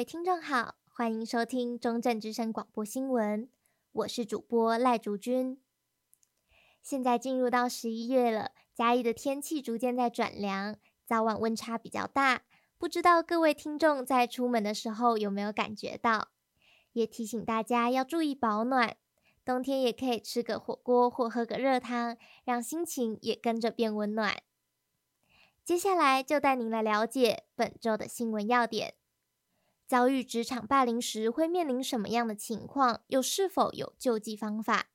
位听众好，欢迎收听中正之声广播新闻，我是主播赖竹君。现在进入到十一月了，嘉义的天气逐渐在转凉，早晚温差比较大，不知道各位听众在出门的时候有没有感觉到？也提醒大家要注意保暖，冬天也可以吃个火锅或喝个热汤，让心情也跟着变温暖。接下来就带您来了解本周的新闻要点。遭遇职场霸凌时会面临什么样的情况？又是否有救济方法？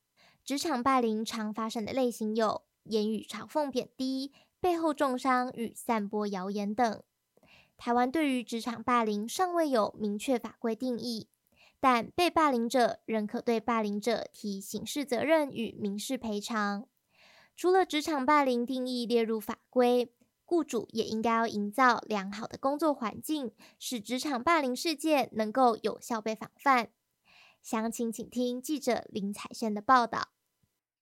职场霸凌常发生的类型有言语嘲讽、贬低、背后中伤与散播谣言等。台湾对于职场霸凌尚未有明确法规定义，但被霸凌者仍可对霸凌者提刑事责任与民事赔偿。除了职场霸凌定义列入法规，雇主也应该要营造良好的工作环境，使职场霸凌事件能够有效被防范。详情请听记者林采萱的报道。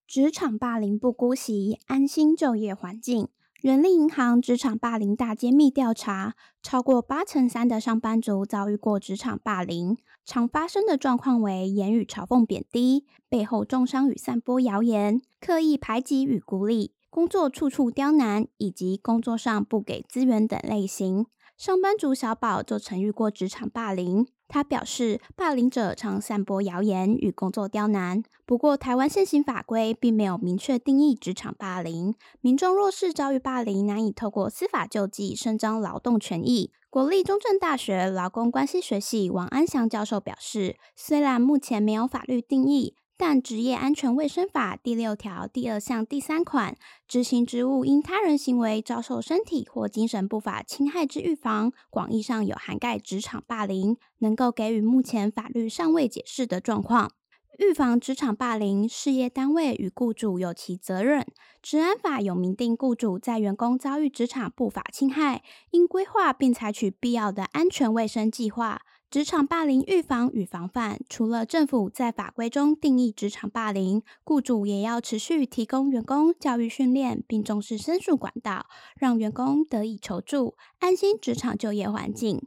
职场霸凌不姑息，安心就业环境。人力银行职场霸凌大揭秘调查，超过八成三的上班族遭遇过职场霸凌，常发生的状况为言语嘲讽、贬低、背后中伤与散播谣言、刻意排挤与孤立。工作处处刁难，以及工作上不给资源等类型，上班族小宝就曾遇过职场霸凌。他表示，霸凌者常散播谣言与工作刁难。不过，台湾现行法规并没有明确定义职场霸凌。民众若是遭遇霸凌，难以透过司法救济伸张劳动权益。国立中正大学劳工关系学系王安祥教授表示，虽然目前没有法律定义。但职业安全卫生法第六条第二项第三款，执行职务因他人行为遭受身体或精神不法侵害之预防，广义上有涵盖职场霸凌，能够给予目前法律尚未解释的状况。预防职场霸凌，事业单位与雇主有其责任。职安法有明定，雇主在员工遭遇职场不法侵害，应规划并采取必要的安全卫生计划。职场霸凌预防与防范，除了政府在法规中定义职场霸凌，雇主也要持续提供员工教育训练，并重视申诉管道，让员工得以求助，安心职场就业环境。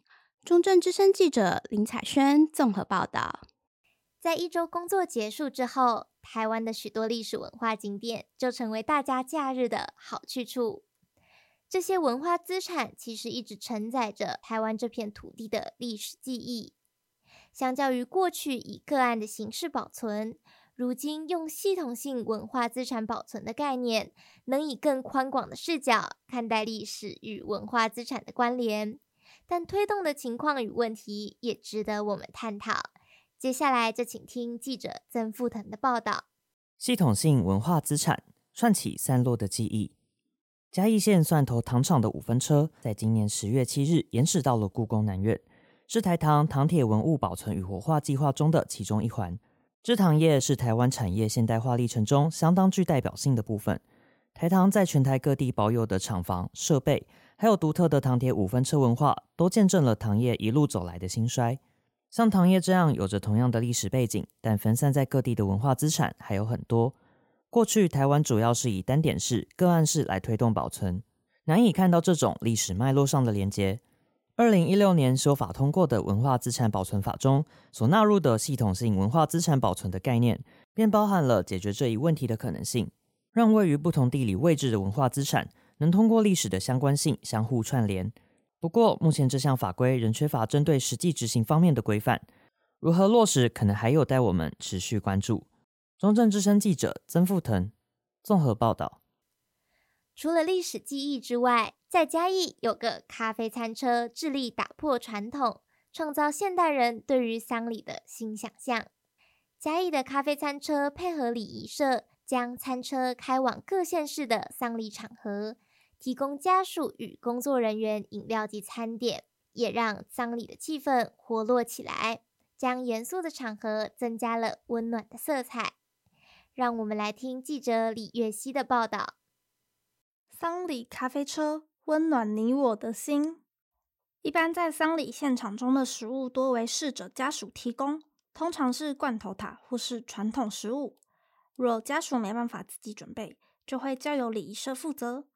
中正之声记者林采萱综合报道。在一周工作结束之后，台湾的许多历史文化景点就成为大家假日的好去处。这些文化资产其实一直承载着台湾这片土地的历史记忆。相较于过去以个案的形式保存，如今用系统性文化资产保存的概念，能以更宽广的视角看待历史与文化资产的关联。但推动的情况与问题也值得我们探讨。接下来就请听记者曾富腾的报道：系统性文化资产串起散落的记忆。嘉义县蒜头糖厂的五分车，在今年十月七日延驶到了故宫南院，是台糖糖铁文物保存与活化计划中的其中一环。制糖业是台湾产业现代化历程中相当具代表性的部分。台糖在全台各地保有的厂房、设备，还有独特的糖铁五分车文化，都见证了糖业一路走来的兴衰。像糖业这样有着同样的历史背景，但分散在各地的文化资产还有很多。过去台湾主要是以单点式、个案式来推动保存，难以看到这种历史脉络上的连接。二零一六年修法通过的文化资产保存法中所纳入的系统性文化资产保存的概念，便包含了解决这一问题的可能性，让位于不同地理位置的文化资产能通过历史的相关性相互串联。不过，目前这项法规仍缺乏针对实际执行方面的规范，如何落实，可能还有待我们持续关注。中正之声记者曾富腾综合报道。除了历史记忆之外，在嘉义有个咖啡餐车，致力打破传统，创造现代人对于丧礼的新想象。嘉义的咖啡餐车配合礼仪社，将餐车开往各县市的丧礼场合，提供家属与工作人员饮料及餐点，也让丧礼的气氛活络起来，将严肃的场合增加了温暖的色彩。让我们来听记者李月熙的报道。丧礼咖啡车，温暖你我的心。一般在丧礼现场中的食物多为逝者家属提供，通常是罐头塔或是传统食物。若家属没办法自己准备，就会交由礼仪社负责。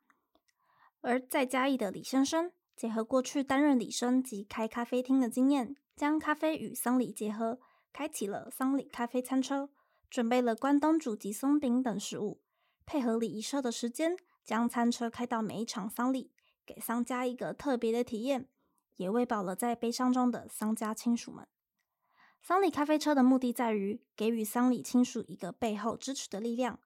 而在嘉义的李先生，结合过去担任礼生及开咖啡厅的经验，将咖啡与丧礼结合，开启了丧礼咖啡餐车，准备了关东煮及松饼等食物，配合礼仪社的时间，将餐车开到每一场丧礼，给丧家一个特别的体验，也喂饱了在悲伤中的丧家亲属们。丧礼咖啡车的目的在于给予丧礼亲属一个背后支持的力量。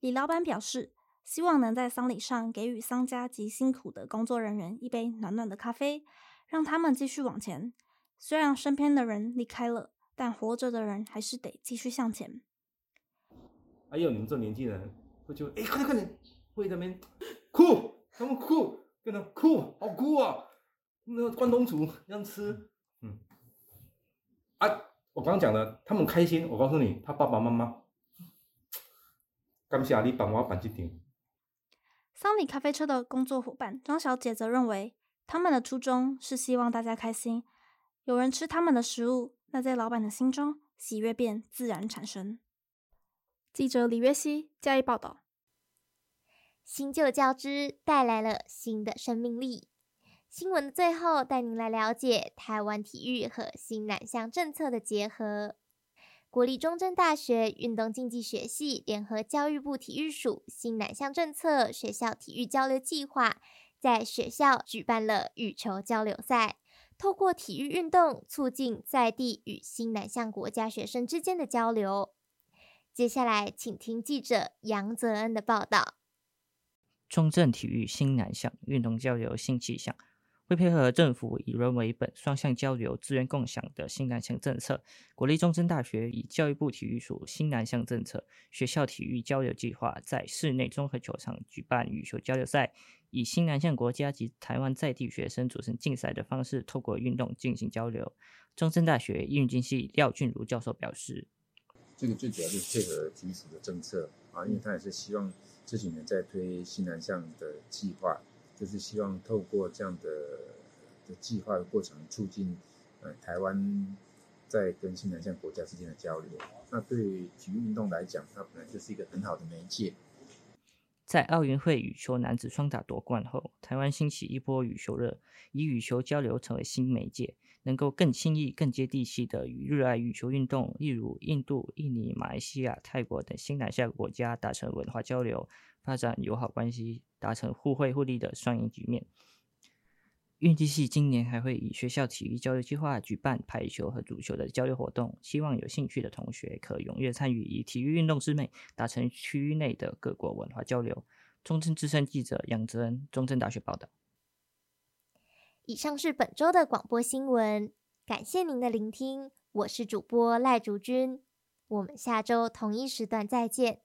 李老板表示，希望能在丧礼上给予丧家及辛苦的工作人员一杯暖暖的咖啡，让他们继续往前。虽然身边的人离开了，但活着的人还是得继续向前。还有你们这年纪人会就哎，快点快点，会在那边哭，他们酷，跟他酷，好酷啊！那个关东煮这样吃，嗯，啊，我刚刚讲的，他们开心。我告诉你，他爸爸妈妈，感谢你帮我办这点。丧礼咖啡车的工作伙伴张小姐则认为，他们的初衷是希望大家开心，有人吃他们的食物，那在老板的心中，喜悦便自然产生。记者李月熙加以报道，新旧交织带来了新的生命力。新闻的最后，带您来了解台湾体育和新南向政策的结合。国立中正大学运动竞技学系联合教育部体育署新南向政策学校体育交流计划，在学校举办了羽球交流赛，透过体育运动促进在地与新南向国家学生之间的交流。接下来，请听记者杨泽恩的报道。中正体育新南向运动交流新气象。为配合政府以人为本、双向交流、资源共享的新南向政策，国立中正大学以教育部体育署新南向政策学校体育交流计划，在室内综合球场举办羽球交流赛，以新南向国家及台湾在地学生组成竞赛的方式，透过运动进行交流。中正大学运竞系廖俊如教授表示：“这个最主要就是配合体育署的政策啊，因为他也是希望这几年在推新南向的计划。”就是希望透过这样的的计划的过程，促进呃台湾在跟新南向国家之间的交流。那对于体育运动来讲，它本来就是一个很好的媒介。在奥运会羽球男子双打夺冠后，台湾兴起一波羽球热，以羽球交流成为新媒介，能够更轻易、更接地气的与热爱羽球运动，例如印度、印尼、马来西亚、泰国等新南向国家达成文化交流。发展友好关系，达成互惠互利的双赢局面。运竞系今年还会以学校体育交流计划举办排球和足球的交流活动，希望有兴趣的同学可踊跃参与，以体育运动之美达成区域内的各国文化交流。中正之声记者杨泽恩，中正大学报道。以上是本周的广播新闻，感谢您的聆听，我是主播赖竹君，我们下周同一时段再见。